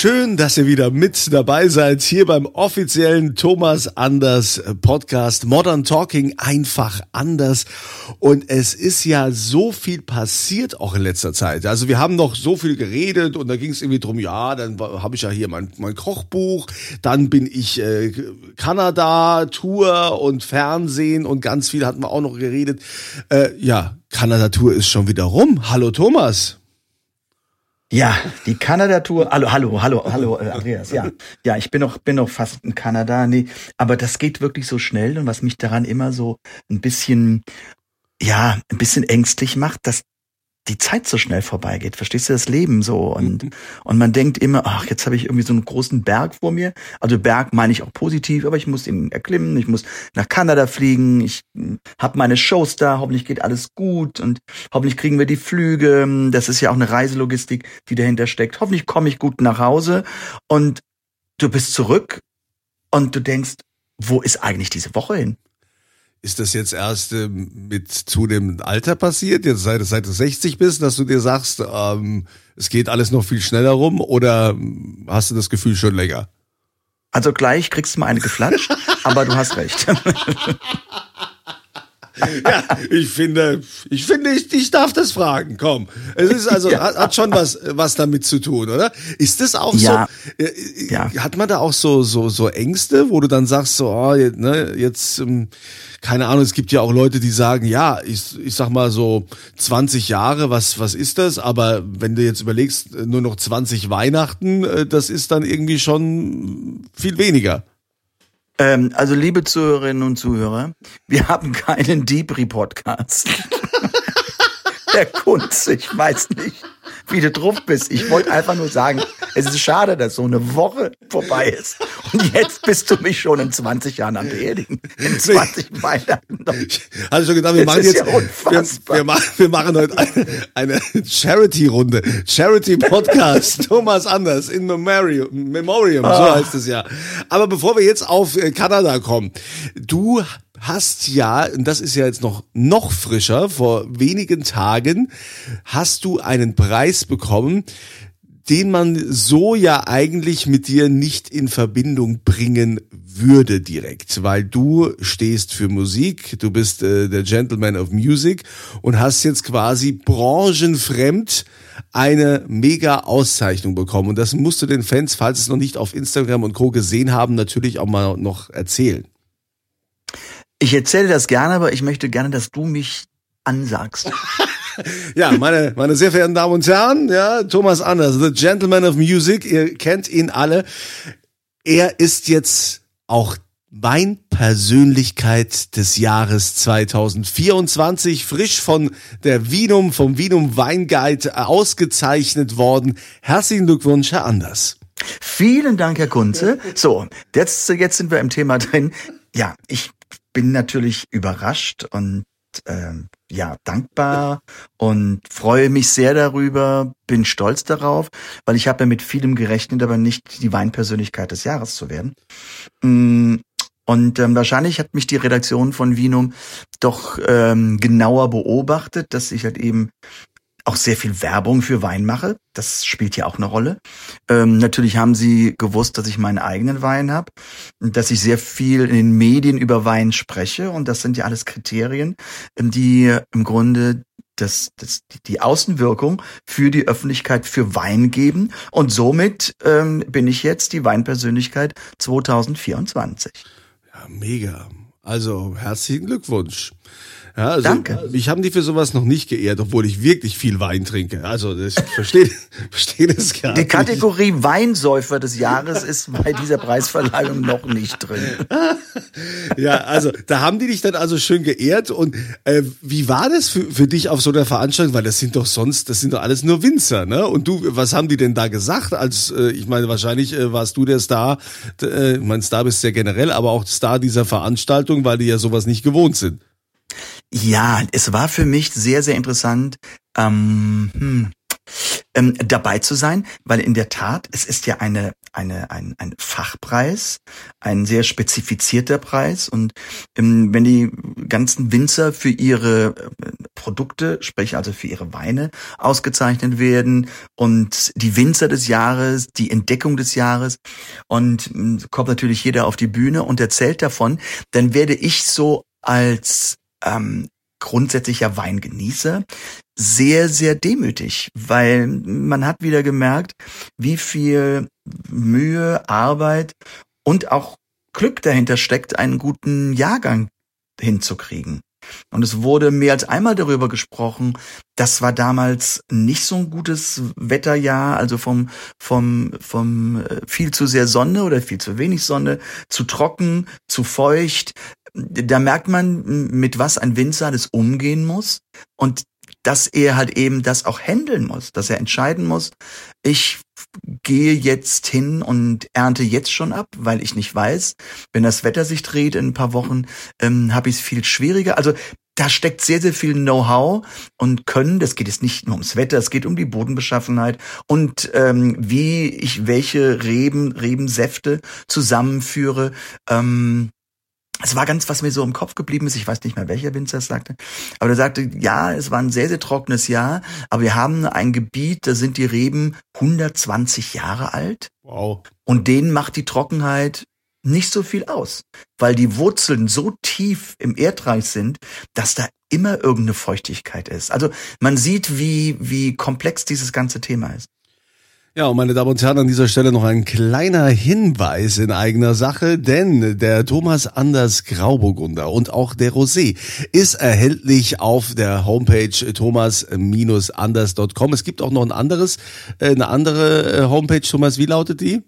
Schön, dass ihr wieder mit dabei seid hier beim offiziellen Thomas Anders Podcast Modern Talking einfach anders. Und es ist ja so viel passiert auch in letzter Zeit. Also wir haben noch so viel geredet und da ging es irgendwie drum, ja, dann habe ich ja hier mein, mein Kochbuch, dann bin ich äh, Kanada, Tour und Fernsehen und ganz viel hatten wir auch noch geredet. Äh, ja, Kanada Tour ist schon wieder rum. Hallo Thomas. Ja, die Kanada-Tour. Hallo, hallo, hallo, hallo, äh, Andreas. Ja, ja, ich bin noch, bin noch fast in Kanada. Nee, aber das geht wirklich so schnell und was mich daran immer so ein bisschen, ja, ein bisschen ängstlich macht, dass die Zeit so schnell vorbeigeht. Verstehst du das Leben so? Und, mhm. und man denkt immer, ach, jetzt habe ich irgendwie so einen großen Berg vor mir. Also Berg meine ich auch positiv, aber ich muss ihn erklimmen, ich muss nach Kanada fliegen, ich habe meine Shows da, hoffentlich geht alles gut und hoffentlich kriegen wir die Flüge. Das ist ja auch eine Reiselogistik, die dahinter steckt. Hoffentlich komme ich gut nach Hause und du bist zurück und du denkst, wo ist eigentlich diese Woche hin? Ist das jetzt erst äh, mit zunehmendem Alter passiert, jetzt seit, seit du 60 bist, dass du dir sagst, ähm, es geht alles noch viel schneller rum oder hast du das Gefühl schon länger? Also gleich kriegst du mal eine geflatscht, aber du hast recht. ja, ich finde, ich finde, ich, ich darf das fragen. Komm, es ist also ja. hat, hat, schon was was damit zu tun, oder? Ist das auch ja. so? Äh, ja. Hat man da auch so so so Ängste, wo du dann sagst so, oh, ne, jetzt ähm, keine Ahnung, es gibt ja auch Leute, die sagen, ja, ich, ich sag mal so 20 Jahre, was was ist das? Aber wenn du jetzt überlegst, nur noch 20 Weihnachten, äh, das ist dann irgendwie schon viel weniger. Ähm, also liebe Zuhörerinnen und Zuhörer, wir haben keinen Debris-Podcast. Der Kunst, ich weiß nicht wie du drauf bist. Ich wollte einfach nur sagen, es ist schade, dass so eine Woche vorbei ist. Und jetzt bist du mich schon in 20 Jahren am Beerdigen. In 20 Weihnachten. Hatte schon gedacht, wir machen jetzt, ja wir, wir, machen, wir machen heute eine, eine Charity-Runde. Charity-Podcast. Thomas Anders in Memoriam, Memoriam, so ah. heißt es ja. Aber bevor wir jetzt auf äh, Kanada kommen, du hast ja, und das ist ja jetzt noch, noch frischer, vor wenigen Tagen hast du einen Preis bekommen, den man so ja eigentlich mit dir nicht in Verbindung bringen würde direkt, weil du stehst für Musik, du bist äh, der Gentleman of Music und hast jetzt quasi branchenfremd eine mega Auszeichnung bekommen. Und das musst du den Fans, falls es noch nicht auf Instagram und Co. gesehen haben, natürlich auch mal noch erzählen. Ich erzähle das gerne, aber ich möchte gerne, dass du mich ansagst. ja, meine, meine sehr verehrten Damen und Herren, ja, Thomas Anders, the Gentleman of Music, ihr kennt ihn alle. Er ist jetzt auch mein Persönlichkeit des Jahres 2024, frisch von der Wienum, vom Wienum Weinguide ausgezeichnet worden. Herzlichen Glückwunsch, Herr Anders. Vielen Dank, Herr Kunze. So, jetzt, jetzt sind wir im Thema drin. Ja, ich bin natürlich überrascht und äh, ja dankbar und freue mich sehr darüber, bin stolz darauf, weil ich habe ja mit vielem gerechnet, aber nicht die Weinpersönlichkeit des Jahres zu werden. Mm, und ähm, wahrscheinlich hat mich die Redaktion von Vinum doch ähm, genauer beobachtet, dass ich halt eben auch sehr viel Werbung für Wein mache. Das spielt ja auch eine Rolle. Ähm, natürlich haben sie gewusst, dass ich meinen eigenen Wein habe, dass ich sehr viel in den Medien über Wein spreche und das sind ja alles Kriterien, ähm, die im Grunde das, das, die Außenwirkung für die Öffentlichkeit für Wein geben und somit ähm, bin ich jetzt die Weinpersönlichkeit 2024. Ja, mega. Also herzlichen Glückwunsch. Ja, also Danke. Mich haben die für sowas noch nicht geehrt, obwohl ich wirklich viel Wein trinke. Also das, ich verstehe verstehe das gar Die nicht. Kategorie Weinsäufer des Jahres ist bei dieser Preisverleihung noch nicht drin. Ja, also da haben die dich dann also schön geehrt. Und äh, wie war das für, für dich auf so einer Veranstaltung? Weil das sind doch sonst, das sind doch alles nur Winzer, ne? Und du, was haben die denn da gesagt? Als äh, ich meine, wahrscheinlich äh, warst du der Star, äh, ich mein Star bist ja generell, aber auch Star dieser Veranstaltung, weil die ja sowas nicht gewohnt sind. Ja, es war für mich sehr, sehr interessant, ähm, hm, ähm, dabei zu sein, weil in der Tat, es ist ja eine, eine, ein, ein Fachpreis, ein sehr spezifizierter Preis. Und ähm, wenn die ganzen Winzer für ihre äh, Produkte, sprich also für ihre Weine ausgezeichnet werden und die Winzer des Jahres, die Entdeckung des Jahres und ähm, kommt natürlich jeder auf die Bühne und erzählt davon, dann werde ich so als ähm, grundsätzlicher Weingenießer sehr, sehr demütig, weil man hat wieder gemerkt, wie viel Mühe, Arbeit und auch Glück dahinter steckt, einen guten Jahrgang hinzukriegen. Und es wurde mehr als einmal darüber gesprochen, das war damals nicht so ein gutes Wetterjahr, also vom, vom, vom äh, viel zu sehr Sonne oder viel zu wenig Sonne, zu trocken, zu feucht. Da merkt man, mit was ein Winzer alles umgehen muss und dass er halt eben das auch handeln muss, dass er entscheiden muss, ich gehe jetzt hin und ernte jetzt schon ab, weil ich nicht weiß, wenn das Wetter sich dreht in ein paar Wochen, ähm, habe ich es viel schwieriger. Also da steckt sehr, sehr viel Know-how und Können. Das geht jetzt nicht nur ums Wetter, es geht um die Bodenbeschaffenheit und ähm, wie ich welche Reben, Rebensäfte zusammenführe. Ähm, es war ganz, was mir so im Kopf geblieben ist, ich weiß nicht mehr, welcher Winzer es sagte, aber er sagte, ja, es war ein sehr, sehr trockenes Jahr, aber wir haben ein Gebiet, da sind die Reben 120 Jahre alt Wow. und denen macht die Trockenheit nicht so viel aus, weil die Wurzeln so tief im Erdreich sind, dass da immer irgendeine Feuchtigkeit ist. Also man sieht, wie, wie komplex dieses ganze Thema ist. Ja, und meine Damen und Herren, an dieser Stelle noch ein kleiner Hinweis in eigener Sache, denn der Thomas Anders Grauburgunder und auch der Rosé ist erhältlich auf der Homepage thomas-anders.com. Es gibt auch noch ein anderes, äh, eine andere äh, Homepage, Thomas, wie lautet die?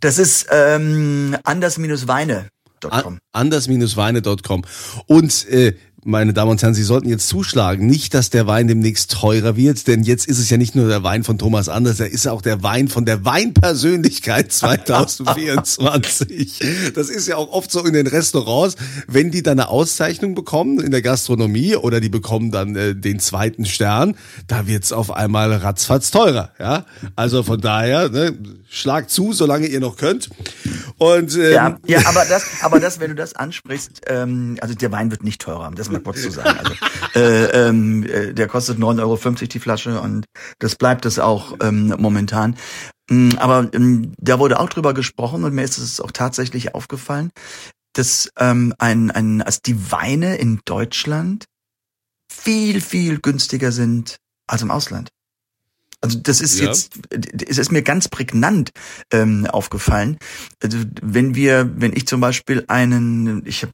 Das ist ähm, anders-weine.com. anders-weine.com. Und äh, meine Damen und Herren, Sie sollten jetzt zuschlagen. Nicht, dass der Wein demnächst teurer wird, denn jetzt ist es ja nicht nur der Wein von Thomas Anders, er ist auch der Wein von der Weinpersönlichkeit 2024. Das ist ja auch oft so in den Restaurants, wenn die dann eine Auszeichnung bekommen in der Gastronomie oder die bekommen dann äh, den zweiten Stern, da wird's auf einmal ratzfatz teurer. Ja, also von daher ne, schlagt zu, solange ihr noch könnt. Und ähm, Ja, ja, aber das, aber das, wenn du das ansprichst, ähm, also der Wein wird nicht teurer, das mal kurz zu sagen. Also, äh, ähm, äh, der kostet 9,50 Euro die Flasche und das bleibt es auch ähm, momentan. Mm, Aber ähm, da wurde auch drüber gesprochen und mir ist es auch tatsächlich aufgefallen, dass ähm, ein, ein, als die Weine in Deutschland viel, viel günstiger sind als im Ausland. Also das ist Ja. jetzt, es ist mir ganz prägnant ähm, aufgefallen. Also wenn wir, wenn ich zum Beispiel einen, ich habe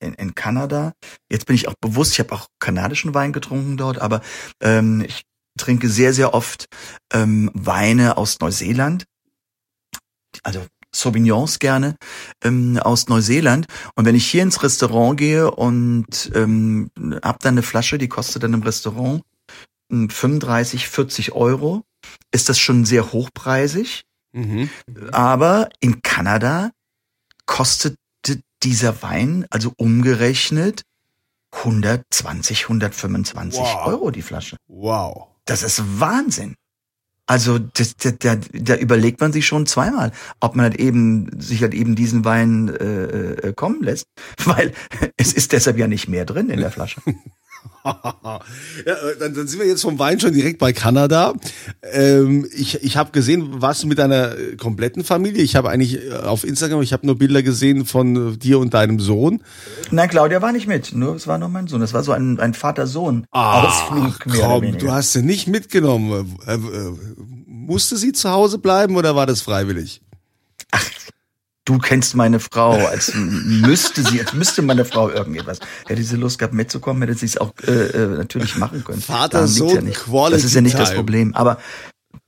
in, in Kanada, jetzt bin ich auch bewusst, ich habe auch kanadischen Wein getrunken dort, aber ähm, ich trinke sehr, sehr oft ähm, Weine aus Neuseeland, also Sauvignons gerne ähm, aus Neuseeland. Und wenn ich hier ins Restaurant gehe und ähm, hab dann eine Flasche, die kostet dann im Restaurant ähm, 35, 40 Euro, ist das schon sehr hochpreisig. mhm. Aber in Kanada kostet dieser Wein, also umgerechnet, 120, 125 Wow. Euro die Flasche. wow. Das ist Wahnsinn. Also das, da, da, da überlegt man sich schon zweimal, ob man halt eben sich halt eben diesen Wein äh, äh, kommen lässt, weil es ist deshalb ja nicht mehr drin in der Flasche. ja, äh, dann, dann sind wir jetzt vom Wein schon direkt bei Kanada. Ähm, ich ich habe gesehen, warst du mit deiner äh, kompletten Familie? Ich habe eigentlich äh, auf Instagram, ich habe nur Bilder gesehen von dir und deinem Sohn. Nein, Claudia war nicht mit, nur es war nur mein Sohn. Das war so ein, ein Vater-Sohn-Ausflug oder Komm, du hast sie nicht mitgenommen. Äh, äh, musste sie zu Hause bleiben oder war das freiwillig? Du kennst meine Frau, als müsste sie, als müsste meine Frau irgendetwas. Hätte sie Lust gehabt mitzukommen, hätte sie es auch äh, äh, natürlich machen können. Vater, Sohn, ja nicht. Das ist ja nicht das. Problem. Aber,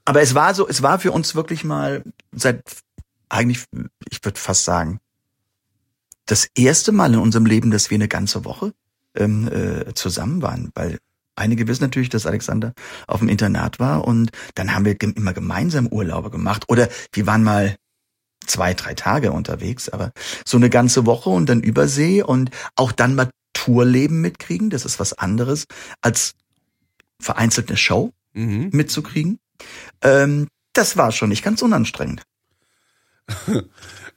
aber es war so, es war für uns wirklich mal seit eigentlich, ich würde fast sagen, das erste Mal in unserem Leben, dass wir eine ganze Woche ähm, äh, zusammen waren, weil einige wissen natürlich, dass Alexander auf dem Internat war und dann haben wir immer gemeinsam Urlaube gemacht oder wir waren mal zwei, drei Tage unterwegs, aber so eine ganze Woche und dann Übersee und auch dann mal Tourleben mitkriegen, das ist was anderes als vereinzelt eine Show Mhm. mitzukriegen. Ähm, das war schon nicht ganz unanstrengend.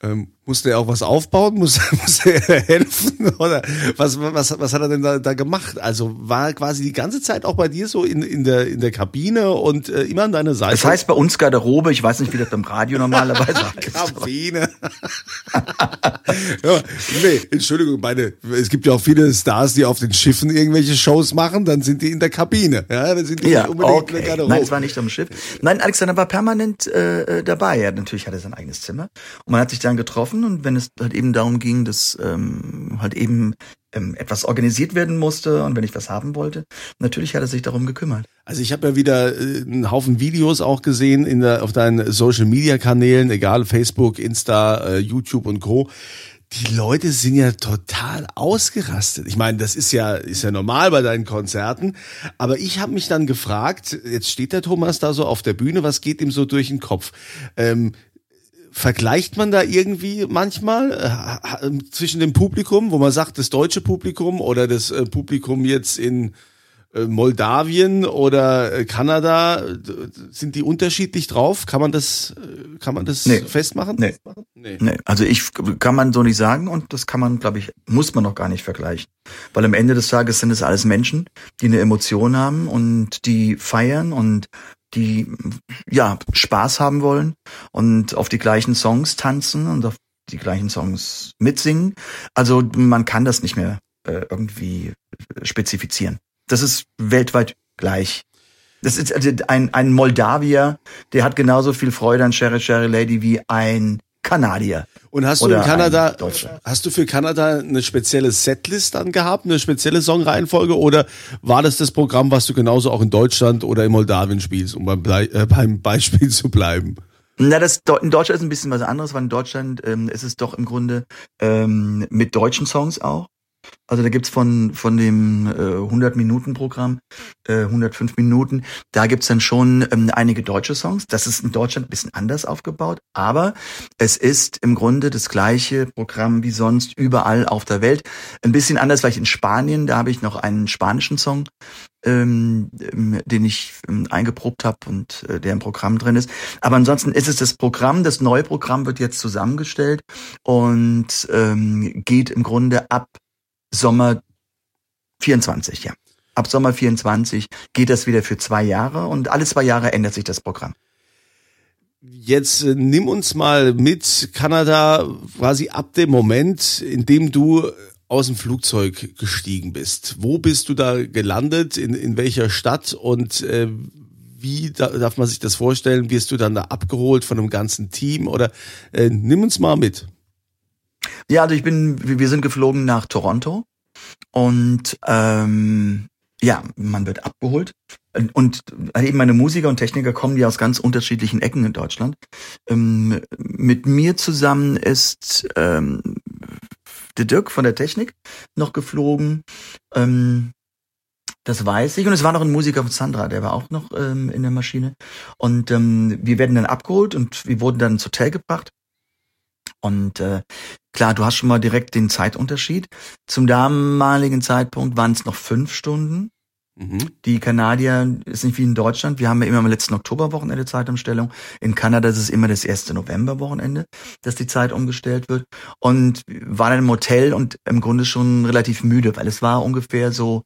Ähm, musste er auch was aufbauen? Muss, musste er helfen? Oder was, was, was hat er denn da, da gemacht? Also war er quasi die ganze Zeit auch bei dir so in, in, der, in der Kabine und äh, immer an deiner Seite? Das heißt bei uns Garderobe, ich weiß nicht, wie das beim Radio normalerweise heißt. Kabine. ja, nee, Entschuldigung, meine, es gibt ja auch viele Stars, die auf den Schiffen irgendwelche Shows machen, dann sind die in der Kabine. Ja, dann sind die Ja, nicht unbedingt in okay. der Garderobe. Nein, es war nicht am Schiff. Nein, Alexander war permanent äh, äh, dabei. Er natürlich hatte sein eigenes Zimmer und man hat sich dann getroffen und wenn es halt eben darum ging, dass ähm, halt eben ähm, etwas organisiert werden musste und wenn ich was haben wollte, natürlich hat er sich darum gekümmert. Also ich habe ja wieder äh, einen Haufen Videos auch gesehen in der, auf deinen Social Media Kanälen, egal Facebook, Insta, äh, YouTube und Co. Die Leute sind ja total ausgerastet. Ich meine, das ist ja ist ja normal bei deinen Konzerten, aber ich habe mich dann gefragt, jetzt steht der Thomas da so auf der Bühne, was geht ihm so durch den Kopf? Ähm, vergleicht man da irgendwie manchmal äh, zwischen dem Publikum, wo man sagt, das deutsche Publikum oder das äh, Publikum jetzt in äh, Moldawien oder äh, Kanada, sind die unterschiedlich drauf? Kann man das, äh, kann man das Nee. festmachen? Nee. nee. Nee, also ich kann man so nicht sagen und das kann man, glaube ich, muss man noch gar nicht vergleichen. Weil am Ende des Tages sind es alles Menschen, die eine Emotion haben und die feiern und die ja Spaß haben wollen und auf die gleichen Songs tanzen und auf die gleichen Songs mitsingen. Also man kann das nicht mehr äh, irgendwie spezifizieren. Das ist weltweit gleich. Das ist also ein, ein Moldawier, der hat genauso viel Freude an Sherry Sherry Lady wie ein Kanadier. Und hast du in Kanada, hast du für Kanada eine spezielle Setlist dann gehabt, eine spezielle Songreihenfolge oder war das das Programm, was du genauso auch in Deutschland oder in Moldawien spielst, um beim, äh, beim Beispiel zu bleiben? Na, das in Deutschland ist ein bisschen was anderes, weil in Deutschland ähm, ist es doch im Grunde ähm, mit deutschen Songs auch. Also da gibt's von von dem äh, 100 Minuten Programm, äh, 105 Minuten, da gibt's dann schon ähm, einige deutsche Songs. Das ist in Deutschland ein bisschen anders aufgebaut, aber es ist im Grunde das gleiche Programm wie sonst überall auf der Welt. Ein bisschen anders vielleicht in Spanien, da habe ich noch einen spanischen Song, ähm, ähm, den ich ähm, eingeprobt habe und äh, der im Programm drin ist. Aber ansonsten ist es das Programm, das neue Programm wird jetzt zusammengestellt und ähm, geht im Grunde ab Sommer 24, ja. Ab Sommer 24 geht das wieder für zwei Jahre und alle zwei Jahre ändert sich das Programm. Jetzt äh, nimm uns mal mit Kanada quasi ab dem Moment, in dem du aus dem Flugzeug gestiegen bist. Wo bist du da gelandet? In, in welcher Stadt? Und äh, wie da, darf man sich das vorstellen? Wirst du dann da abgeholt von einem ganzen Team? Oder äh, nimm uns mal mit. Ja, also ich bin, wir sind geflogen nach Toronto und ähm, ja, man wird abgeholt. Und eben meine Musiker und Techniker kommen ja aus ganz unterschiedlichen Ecken in Deutschland. Ähm, mit mir zusammen ist ähm, der Dirk von der Technik noch geflogen. Ähm, das weiß ich. Und es war noch ein Musiker von Sandra, der war auch noch ähm, in der Maschine. Und ähm, wir werden dann abgeholt und wir wurden dann ins Hotel gebracht. Und äh, klar, du hast schon mal direkt den Zeitunterschied. Zum damaligen Zeitpunkt waren es noch fünf Stunden. Mhm. Die Kanadier ist nicht wie in Deutschland. Wir haben ja immer am letzten Oktoberwochenende Zeitumstellung. In Kanada ist es immer das erste Novemberwochenende, dass die Zeit umgestellt wird. Und war dann im Hotel und im Grunde schon relativ müde, weil es war ungefähr so,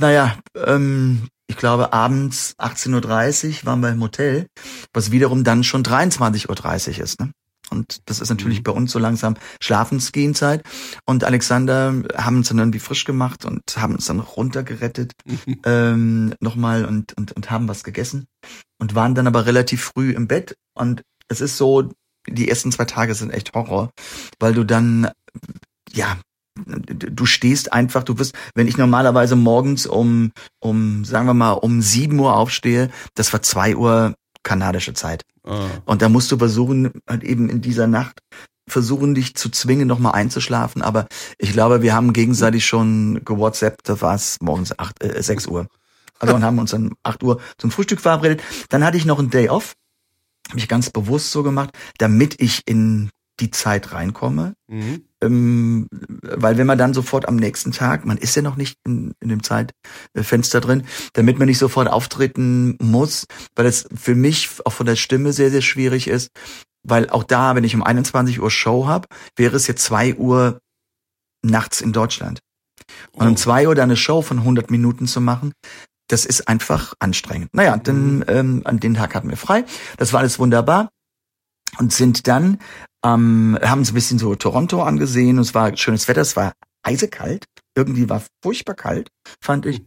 naja, ähm, ich glaube abends 18.30 Uhr waren wir im Hotel, was wiederum dann schon 23.30 Uhr ist. Ne? Und das ist natürlich bei uns so langsam Schlafensgehenzeit. Und Alexander haben uns dann irgendwie frisch gemacht und haben uns dann runtergerettet ähm, nochmal und, und, und haben was gegessen und waren dann aber relativ früh im Bett. Und es ist so, die ersten zwei Tage sind echt Horror, weil du dann, ja, du stehst einfach, du wirst, wenn ich normalerweise morgens um, um, sagen wir mal, um sieben Uhr aufstehe, das war zwei Uhr kanadische Zeit. Ah. Und da musst du versuchen, halt eben in dieser Nacht versuchen, dich zu zwingen, nochmal einzuschlafen. Aber ich glaube, wir haben gegenseitig schon gewhatsappt, da war es morgens acht, äh, 6 Uhr. Also und haben uns dann 8 Uhr zum Frühstück verabredet. Dann hatte ich noch einen Day off. Habe ich ganz bewusst so gemacht, damit ich in die Zeit reinkomme. Mhm. Ähm, weil wenn man dann sofort am nächsten Tag, man ist ja noch nicht in, in dem Zeitfenster drin, damit man nicht sofort auftreten muss, weil es für mich auch von der Stimme sehr, sehr schwierig ist, weil auch da, wenn ich um 21 Uhr Show habe, wäre es jetzt 2 Uhr nachts in Deutschland. Und um Oh. 2 Uhr dann eine Show von 100 Minuten zu machen, das ist einfach anstrengend. Naja, dann ähm, an den Tag hatten wir frei. Das war alles wunderbar. Und sind dann, ähm, haben uns ein bisschen so Toronto angesehen. Und es war schönes Wetter, es war eisekalt. Irgendwie war furchtbar kalt, fand ich.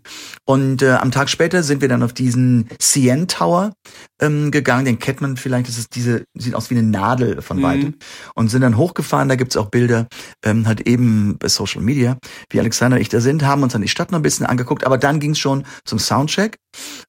Und äh, am Tag später sind wir dann auf diesen CN Tower ähm, gegangen. Den kennt man vielleicht. Das ist diese, sieht aus wie eine Nadel von Mhm. weitem. Und sind dann hochgefahren. Da gibt's auch Bilder, ähm, halt eben bei Social Media, wie Alexander und ich da sind, haben uns dann die Stadt noch ein bisschen angeguckt. Aber dann ging's schon zum Soundcheck.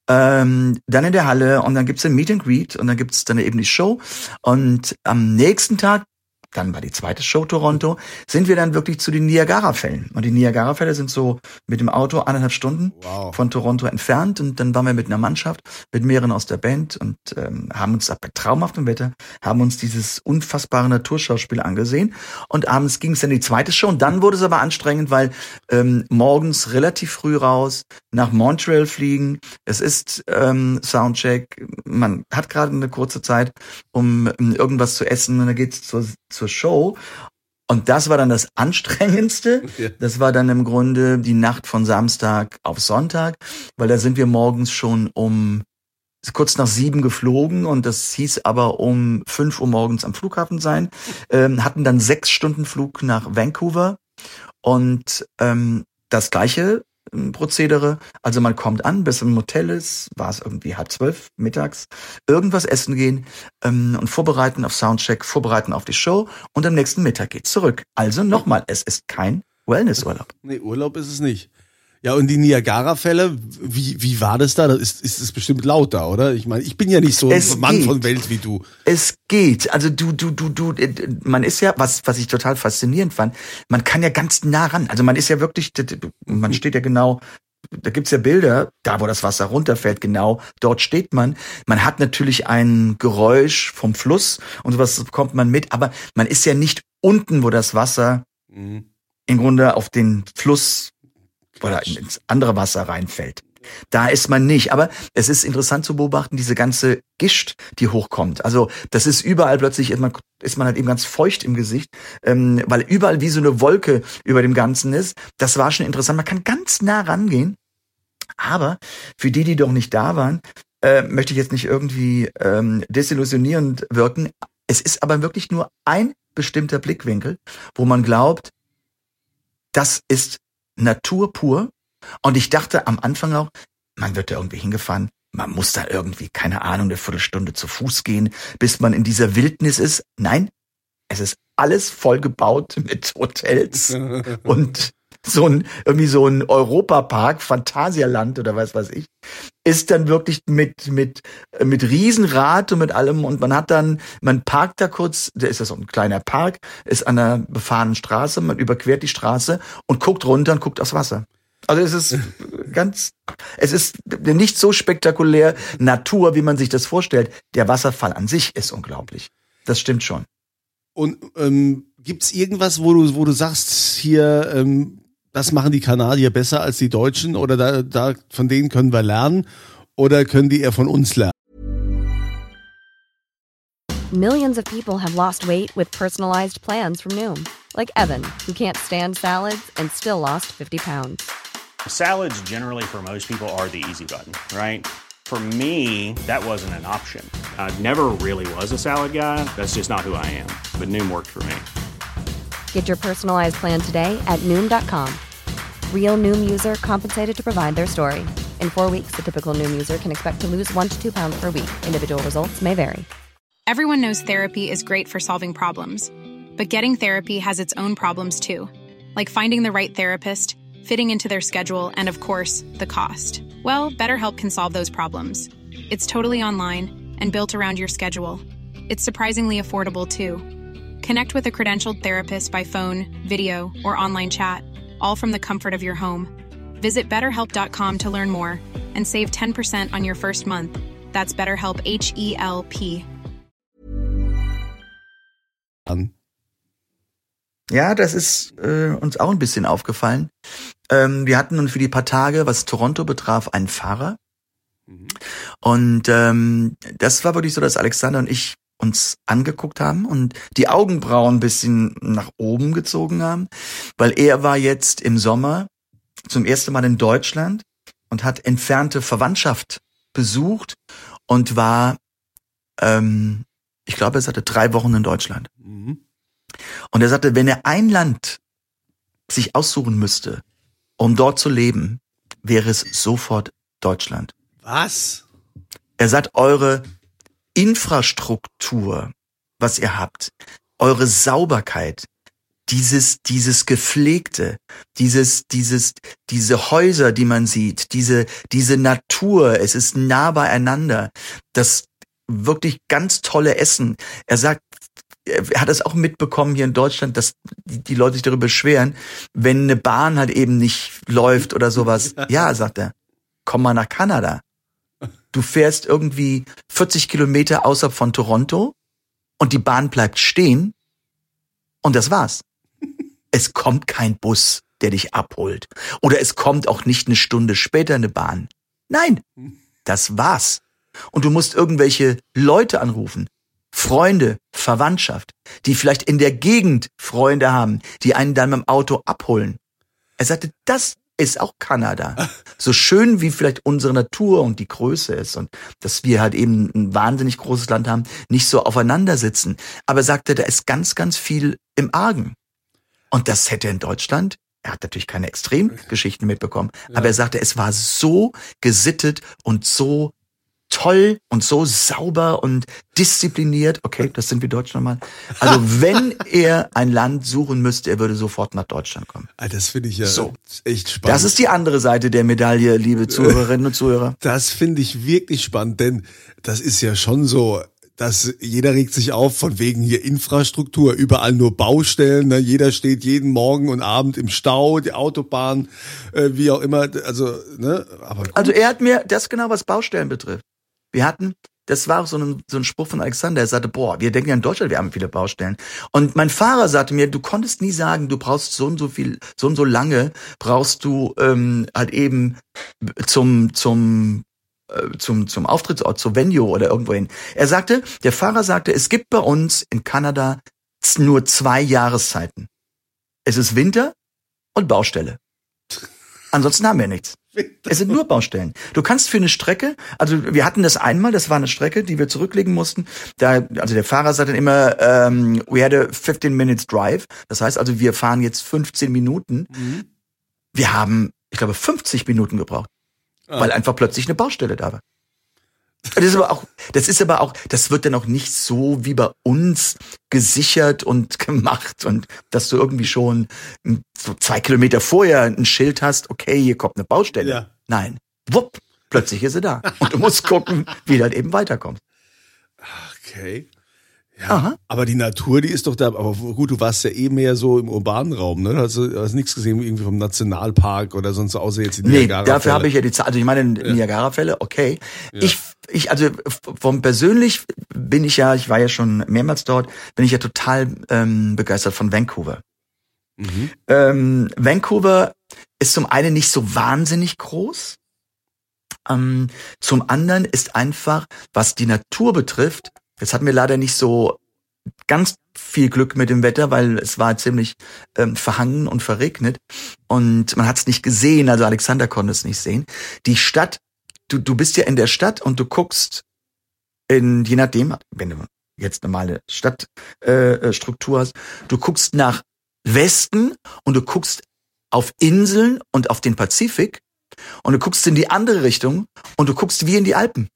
Ähm, dann in der Halle und dann gibt's ein Meet and Greet und dann gibt's dann eben die Show. Und am nächsten Tag, dann war die zweite Show Toronto, sind wir dann wirklich zu den Niagara-Fällen. Und die Niagara-Fälle sind so mit dem Auto anderthalb Stunden Wow. von Toronto entfernt. Und dann waren wir mit einer Mannschaft, mit mehreren aus der Band und ähm, haben uns bei traumhaftem Wetter, haben uns dieses unfassbare Naturschauspiel angesehen. Und abends ging es dann die zweite Show. Und dann wurde es aber anstrengend, weil ähm, morgens relativ früh raus, nach Montreal fliegen. Es ist ähm, Soundcheck. Man hat gerade eine kurze Zeit, um irgendwas zu essen. Und dann geht's zur, zur Show. Und das war dann das Anstrengendste. Das war dann im Grunde die Nacht von Samstag auf Sonntag, weil da sind wir morgens schon um kurz nach sieben geflogen und das hieß aber um fünf Uhr morgens am Flughafen sein, ähm, hatten dann sechs Stunden Flug nach Vancouver und ähm, das gleiche Prozedere, also man kommt an, bis im Hotel ist, war es irgendwie halb zwölf mittags, irgendwas essen gehen ähm, und vorbereiten auf Soundcheck, vorbereiten auf die Show und am nächsten Mittag geht's zurück. Also nochmal, es ist kein Wellnessurlaub. Nee, Urlaub ist es nicht. Ja, und die Niagara-Fälle, wie, wie war das da? Das ist, ist es bestimmt laut da, oder? Ich meine, ich bin ja nicht so Es ein Mann geht. von Welt wie du. Es geht. Also du, du, du, du, äh, man ist ja, was, was ich total faszinierend fand, man kann ja ganz nah ran. Also man ist ja wirklich, man steht ja genau, da gibt's ja Bilder, da wo das Wasser runterfällt, genau, dort steht man. Man hat natürlich ein Geräusch vom Fluss und sowas bekommt man mit, aber man ist ja nicht unten, wo das Wasser Mhm. im Grunde auf den Fluss oder ins andere Wasser reinfällt. Da ist man nicht. Aber es ist interessant zu beobachten, diese ganze Gischt, die hochkommt. Also das ist überall plötzlich, ist man, ist man halt eben ganz feucht im Gesicht, ähm, weil überall wie so eine Wolke über dem Ganzen ist. Das war schon interessant. Man kann ganz nah rangehen. Aber für die, die doch nicht da waren, äh, möchte ich jetzt nicht irgendwie ähm, desillusionierend wirken. Es ist aber wirklich nur ein bestimmter Blickwinkel, wo man glaubt, das ist Natur pur. Und ich dachte am Anfang auch, man wird da irgendwie hingefahren, man muss da irgendwie, keine Ahnung, eine Viertelstunde zu Fuß gehen, bis man in dieser Wildnis ist. Nein, es ist alles vollgebaut mit Hotels und so ein, irgendwie so ein Europapark, Phantasialand oder was weiß ich, ist dann wirklich mit, mit, mit Riesenrad und mit allem und man hat dann, man parkt da kurz, da ist ja so ein kleiner Park, ist an einer befahrenen Straße, man überquert die Straße und guckt runter und guckt aufs Wasser. Also es ist ganz, es ist nicht so spektakulär Natur, wie man sich das vorstellt. Der Wasserfall an sich ist unglaublich. Das stimmt schon. Und ähm, gibt's irgendwas, wo du, wo du sagst, hier, ähm, das machen die Kanadier besser als die Deutschen oder da, da von denen können wir lernen oder können die eher von uns lernen? Millions of people have lost weight with personalized plans from Noom, like Evan, who can't stand salads and still lost 50 pounds. Salads, generally, for most people, are the easy button, right? For me, that wasn't an option. I never really was a salad guy. That's just not who I am. But Noom worked for me. Get your personalized plan today at Noom.com. Real Noom user compensated to provide their story. In four weeks, the typical Noom user can expect to lose one to two pounds per week. Individual results may vary. Everyone knows therapy is great for solving problems, but getting therapy has its own problems too, like finding the right therapist, fitting into their schedule, and of course, the cost. Well, BetterHelp can solve those problems. It's totally online and built around your schedule. It's surprisingly affordable too. Connect with a credentialed therapist by phone, video, or online chat, all from the comfort of your home. Visit betterhelp.com to learn more and save 10% on your first month. That's BetterHelp H E L P. Ja, das ist äh, uns auch ein bisschen aufgefallen. Ähm, wir hatten nun für die paar Tage, was Toronto betraf, einen Fahrer. Und ähm, das war wirklich so, dass Alexander und ich uns angeguckt haben und die Augenbrauen ein bisschen nach oben gezogen haben, weil er war jetzt im Sommer zum ersten Mal in Deutschland und hat entfernte Verwandtschaft besucht und war, ähm, ich glaube, er hatte drei Wochen in Deutschland. Mhm. Und er sagte, wenn er ein Land sich aussuchen müsste, um dort zu leben, wäre es sofort Deutschland. Was? Er sagt, eure Infrastruktur, was ihr habt, eure Sauberkeit, dieses, dieses gepflegte, dieses, dieses, diese Häuser, die man sieht, diese, diese Natur, es ist nah beieinander, das wirklich ganz tolle Essen. Er sagt, er hat es auch mitbekommen hier in Deutschland, dass die, Leute sich darüber beschweren, wenn eine Bahn halt eben nicht läuft oder sowas. Ja, sagt er, komm mal nach Kanada. Du fährst irgendwie 40 Kilometer außerhalb von Toronto und die Bahn bleibt stehen und das war's. Es kommt kein Bus, der dich abholt. Oder es kommt auch nicht eine Stunde später eine Bahn. Nein, das war's. Und du musst irgendwelche Leute anrufen. Freunde, Verwandtschaft, die vielleicht in der Gegend Freunde haben, die einen dann mit dem Auto abholen. Er sagte, das ist auch Kanada. So schön wie vielleicht unsere Natur und die Größe ist und dass wir halt eben ein wahnsinnig großes Land haben, nicht so aufeinander sitzen. Aber er sagte, da ist ganz, ganz viel im Argen. Und das hätte in Deutschland, er hat natürlich keine Extremgeschichten mitbekommen, aber er sagte, es war so gesittet und so toll und so sauber und diszipliniert. Okay, das sind wir Deutschen nochmal. Also wenn er ein Land suchen müsste, er würde sofort nach Deutschland kommen. Ah, Das finde ich ja So. echt spannend. Das ist die andere Seite der Medaille, liebe Zuhörerinnen und Zuhörer. Das finde ich wirklich spannend, denn das ist ja schon so, dass jeder regt sich auf von wegen hier Infrastruktur, überall nur Baustellen, ne? jeder steht jeden Morgen und Abend im Stau, die Autobahn, äh, wie auch immer, also, ne, aber gut. Also er hat mir das genau, was Baustellen betrifft. Wir hatten, das war so ein, so ein Spruch von Alexander, er sagte, boah, wir denken ja in Deutschland, wir haben viele Baustellen. Und mein Fahrer sagte mir, du konntest nie sagen, du brauchst so und so viel, so und so lange brauchst du ähm, halt eben zum, zum äh, zum, zum Auftrittsort, zur Venue oder irgendwohin. Er sagte, der Fahrer sagte, es gibt bei uns in Kanada nur zwei Jahreszeiten. Es ist Winter und Baustelle. Ansonsten haben wir nichts. Es sind nur Baustellen. Du kannst für eine Strecke, also wir hatten das einmal, das war eine Strecke, die wir zurücklegen mussten. Da, also der Fahrer sagt dann immer, ähm, we had a 15 minutes drive. Das heißt also, wir fahren jetzt 15 Minuten. Wir haben, ich glaube, 50 Minuten gebraucht, weil einfach plötzlich eine Baustelle da war. Das ist aber auch, das ist aber auch, das wird dann auch nicht so wie bei uns gesichert und gemacht und dass du irgendwie schon so zwei Kilometer vorher ein Schild hast, okay, hier kommt eine Baustelle. Ja. Nein, wupp, plötzlich ist sie da. Und du musst gucken, wie du halt eben weiterkommst. Okay. Ja, Aha. aber die Natur, die ist doch da. Aber gut, du warst ja eh mehr so im urbanen Raum, ne? Hast du hast nichts gesehen irgendwie vom Nationalpark oder sonst so, außer jetzt die Nee, Niagara-Fälle. dafür habe ich ja die Zeit. Also ich meine Niagara-Fälle, okay. Ich, ich, also vom persönlich bin ich ja, ich war ja schon mehrmals dort, bin ich ja total ähm, begeistert von Vancouver. Mhm. Ähm, Vancouver ist zum einen nicht so wahnsinnig groß. Ähm, zum anderen ist einfach, was die Natur betrifft, jetzt hatten wir leider nicht so ganz viel Glück mit dem Wetter, weil es war ziemlich ähm, verhangen und verregnet und man hat es nicht gesehen, also Alexander konnte es nicht sehen. Die Stadt, du, du bist ja in der Stadt und du guckst in, je nachdem, wenn du jetzt normale Stadtstruktur äh, Struktur hast, du guckst nach Westen und du guckst auf Inseln und auf den Pazifik und du guckst in die andere Richtung und du guckst wie in die Alpen.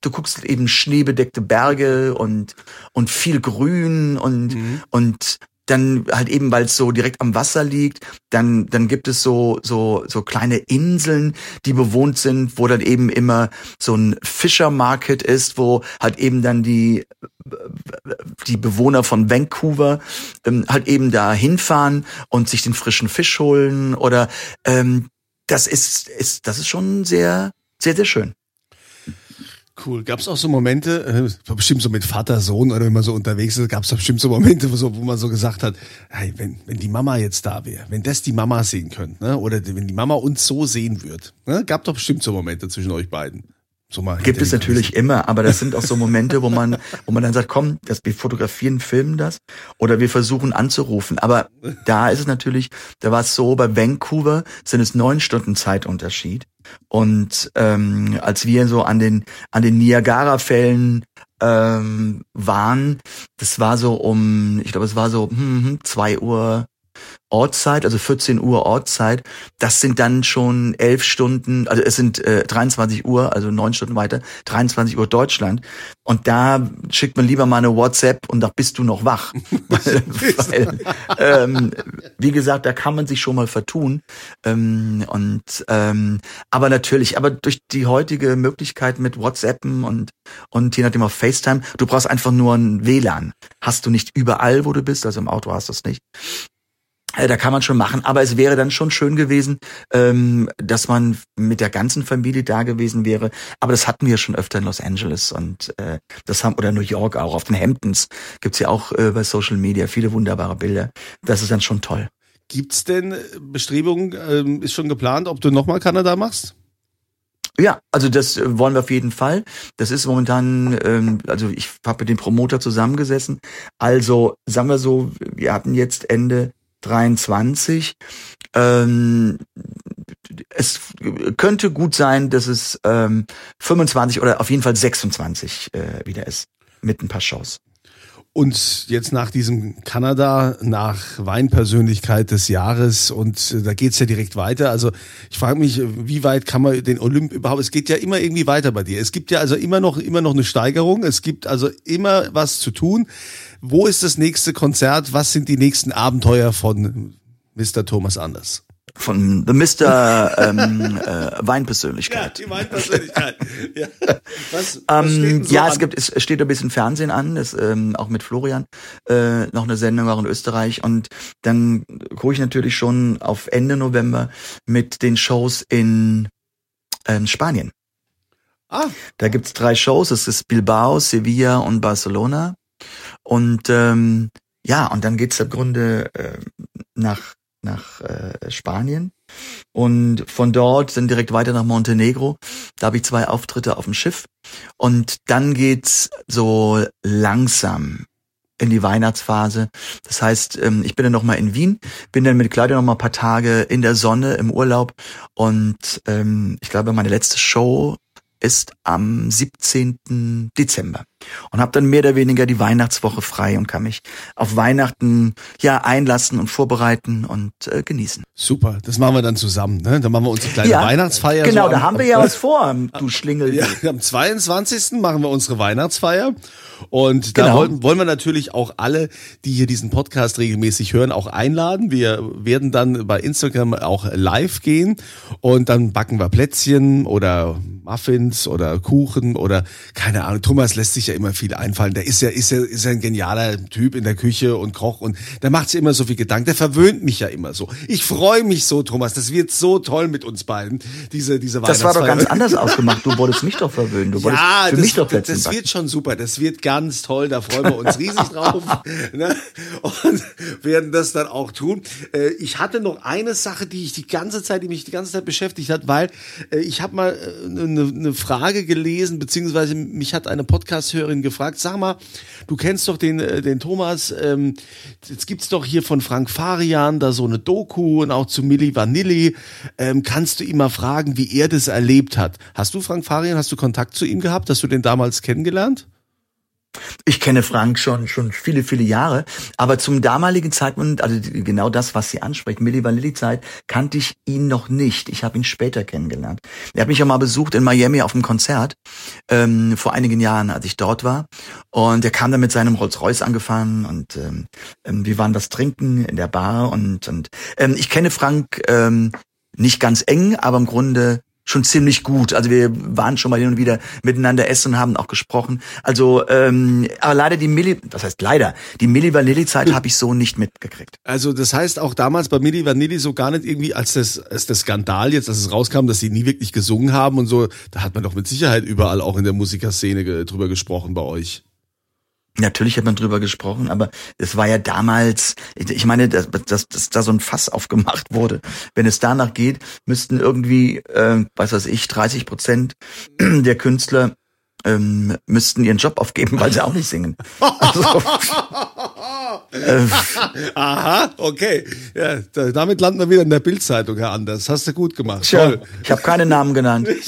Du guckst eben schneebedeckte Berge und und viel Grün und und dann halt eben, weil es so direkt am Wasser liegt, dann dann gibt es so so so kleine Inseln, die bewohnt sind, wo dann eben immer so ein Fisher Market ist, wo halt eben dann die die Bewohner von Vancouver ähm, halt eben da hinfahren und sich den frischen Fisch holen oder ähm, das ist ist das ist schon sehr sehr sehr schön. Cool. Gab es auch so Momente, äh, bestimmt so mit Vater, Sohn oder wenn man so unterwegs ist, gab es bestimmt so Momente, wo, so, wo man so gesagt hat, hey, wenn, wenn die Mama jetzt da wäre, wenn das die Mama sehen könnte, ne? oder wenn die Mama uns so sehen würde, ne? gab doch bestimmt so Momente zwischen euch beiden. So mal Gibt es natürlich immer, aber das sind auch so Momente, wo man, wo man dann sagt, komm, das, wir fotografieren, filmen das oder wir versuchen anzurufen. Aber da ist es natürlich, da war es so, bei Vancouver sind es neun Stunden Zeitunterschied. Und ähm, als wir so an den an den Niagara-Fällen ähm, waren, das war so um, ich glaube, es war so hm, hm, zwei Uhr Ortszeit, also 14 Uhr Ortszeit, das sind dann schon elf Stunden, also es sind äh, 23 Uhr, also neun Stunden weiter, 23 Uhr Deutschland. Und da schickt man lieber mal eine WhatsApp und da bist du noch wach. weil, ähm, wie gesagt, da kann man sich schon mal vertun. Ähm, und ähm, aber natürlich, aber durch die heutige Möglichkeit mit WhatsAppen und und je nachdem auf FaceTime, du brauchst einfach nur ein WLAN. Hast du nicht überall, wo du bist, also im Auto hast du es nicht. Äh, Da kann man schon machen, aber es wäre dann schon schön gewesen, ähm, dass man mit der ganzen Familie da gewesen wäre. Aber das hatten wir schon öfter in Los Angeles und äh, das haben oder New York auch. Auf den Hamptons gibt's ja auch äh, bei Social Media viele wunderbare Bilder. Das ist dann schon toll. Gibt's denn Bestrebungen, ähm, ist schon geplant, ob du nochmal Kanada machst? Ja, also das äh, wollen wir auf jeden Fall. Das ist momentan, ähm, also ich habe mit dem Promoter zusammengesessen. Also sagen wir so, wir hatten jetzt Ende 23. Ähm, es könnte gut sein, dass es ähm, 25 oder auf jeden Fall 26 äh, wieder ist mit ein paar Shows. Und jetzt nach diesem Kanada, nach Weinpersönlichkeit des Jahres und äh, da geht's ja direkt weiter. Also ich frage mich, wie weit kann man den Olymp überhaupt, es geht ja immer irgendwie weiter bei dir. Es gibt ja also immer noch, immer noch eine Steigerung, es gibt also immer was zu tun. Wo ist das nächste Konzert? Was sind die nächsten Abenteuer von Mr. Thomas Anders? Von The Mr. ähm, äh, Weinpersönlichkeit. die Weinpersönlichkeit. ja. Was, was Ähm, so ja, an? es gibt, es steht ein bisschen Fernsehen an, das, ähm, auch mit Florian, äh, noch eine Sendung auch in Österreich und dann gucke ich natürlich schon auf Ende November mit den Shows in ähm, Spanien. Ah, Da gibt's drei Shows, es ist Bilbao, Sevilla und Barcelona und ähm, ja, und dann geht's im Grunde äh, nach nach äh, Spanien und von dort dann direkt weiter nach Montenegro. Da habe ich zwei Auftritte auf dem Schiff und dann geht's so langsam in die Weihnachtsphase. Das heißt, ähm, ich bin dann noch mal in Wien, bin dann mit Claudia noch mal ein paar Tage in der Sonne im Urlaub und ähm, ich glaube, meine letzte Show ist am 17. Dezember und habe dann mehr oder weniger die Weihnachtswoche frei und kann mich auf Weihnachten ja einlassen und vorbereiten und äh, genießen. super. Das machen wir dann zusammen. Ne? Dann machen wir unsere kleine Weihnachtsfeier. Genau, so da am- haben wir ja was vor, du Schlingel. Ja, am 22. machen wir unsere Weihnachtsfeier. Und da Genau. wollen, wollen wir natürlich auch alle, die hier diesen Podcast regelmäßig hören, auch einladen. Wir werden dann bei Instagram auch live gehen und dann backen wir Plätzchen oder Muffins oder Kuchen oder keine Ahnung. Thomas lässt sich ja immer viel einfallen. Der ist ja, ist ja, ist ja ein genialer Typ in der Küche und Koch und der macht sich immer so viel Gedanken. Der verwöhnt mich ja immer so. Ich freue mich so, Thomas. Das wird so toll mit uns beiden. Diese, diese Das war doch ganz anders ausgemacht. Du wolltest mich doch verwöhnen. Du wolltest für das, mich doch das, Plätzchen das backen. wird schon super. Das wird ganz toll. Da freuen wir uns riesig drauf. Ne? Und werden das dann auch tun. Äh, Ich hatte noch eine Sache, die ich die ganze Zeit, die mich die ganze Zeit beschäftigt hat, weil äh, ich habe mal äh, eine, eine Frage gelesen, beziehungsweise mich hat eine Podcast-Hörerin gefragt, sag mal, du kennst doch den, äh, den Thomas, ähm, jetzt gibt's doch hier von Frank Farian da so eine Doku und auch zu Milli Vanilli. Ähm, kannst du ihn mal fragen, wie er das erlebt hat? Hast du Frank Farian, hast du Kontakt zu ihm gehabt? Hast du den damals kennengelernt? Ich kenne Frank schon schon viele viele Jahre, aber zum damaligen Zeitpunkt, also genau das, was Sie ansprechen, Milli Vanilli Zeit, kannte ich ihn noch nicht. Ich habe ihn später kennengelernt. Er hat mich ja mal besucht in Miami auf einem Konzert ähm, vor einigen Jahren, als ich dort war, und er kam dann mit seinem Rolls Royce angefahren und ähm, ähm, wir waren was trinken in der Bar und und ähm, ich kenne Frank ähm, nicht ganz eng, aber im Grunde schon ziemlich gut. Also wir waren schon mal hin und wieder miteinander essen und haben auch gesprochen. Also, ähm, aber leider die Milli, das heißt leider, die Milli Vanilli Zeit habe ich so nicht mitgekriegt. Also das heißt auch damals bei Milli Vanilli so gar nicht irgendwie, als das, als das Skandal jetzt, als es rauskam, dass sie nie wirklich gesungen haben und so, da hat man doch mit Sicherheit überall auch in der Musikerszene drüber gesprochen bei euch. Natürlich hat man drüber gesprochen, aber es war ja damals, ich meine, dass, dass, dass da so ein Fass aufgemacht wurde. Wenn es danach geht, müssten irgendwie, äh, was weiß ich, 30 Prozent der Künstler ähm, müssten ihren Job aufgeben, weil sie auch nicht singen. Also, äh, Aha, okay. Ja, damit landen wir wieder in der Bildzeitung, Herr Anders. Hast du gut gemacht. Tja, Toll. Ich habe keine Namen genannt.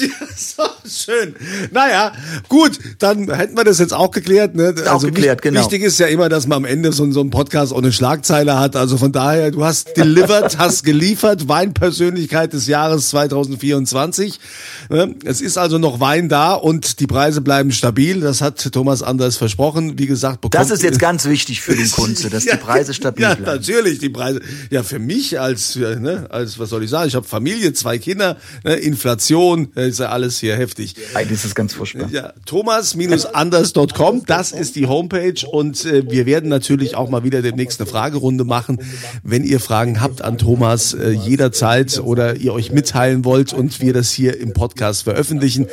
schön. Naja, gut, dann hätten wir das jetzt auch geklärt. Ne? Auch also geklärt, genau. Wichtig ist ja immer, dass man am Ende so, so einen Podcast ohne Schlagzeile hat. Also von daher, du hast delivered, hast geliefert, Weinpersönlichkeit des Jahres 2024. Ne? Es ist also noch Wein da und die Preise bleiben stabil. Das hat Thomas Anders versprochen. Wie gesagt, bekommt Das ist jetzt ganz wichtig für den Kunze, dass ja, die Preise stabil ja, bleiben. Ja, natürlich, die Preise. Ja, für mich als, ne, als was soll ich sagen, ich habe Familie, zwei Kinder, ne, Inflation, ist ja alles hier heftig. Eigentlich ist es ganz furchtbar. Ja, Thomas-anders.com, das ist die Homepage und äh, wir werden natürlich auch mal wieder demnächst eine Fragerunde machen. Wenn ihr Fragen habt an Thomas äh, jederzeit oder ihr euch mitteilen wollt und wir das hier im Podcast veröffentlichen,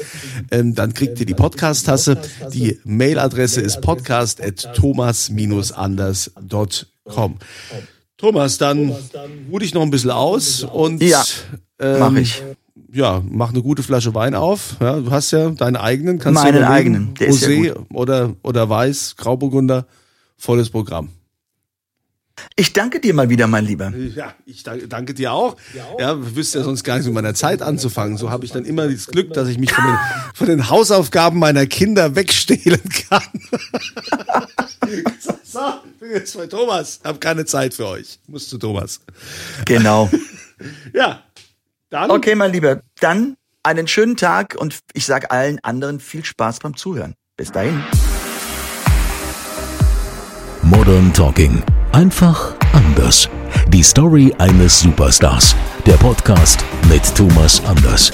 ähm, dann kriegt ihr die Podcast-Tasse. Die Mailadresse ist podcast.thomas-anders.com. Thomas, dann ruh dich noch ein bisschen aus und ja, ähm, mach ich ja, mach eine gute Flasche Wein auf. Ja, du hast ja deinen eigenen, kannst Meinen du eigenen, der Rosé ja oder oder Weiß, Grauburgunder, volles Programm. Ich danke dir mal wieder, mein Lieber. Ja, ich danke dir auch. Ja, du wüsste ja sonst gar nicht mit meiner Zeit anzufangen. So habe ich dann immer das Glück, dass ich mich von den, von den Hausaufgaben meiner Kinder wegstehlen kann. so, ich bin jetzt bei Thomas. Hab keine Zeit für euch. Musst du, Thomas. Genau. ja, dann. Okay, mein Lieber. Dann einen schönen Tag und ich sage allen anderen viel Spaß beim Zuhören. Bis dahin. Modern Talking. Einfach anders. Die Story eines Superstars. Der Podcast mit Thomas Anders.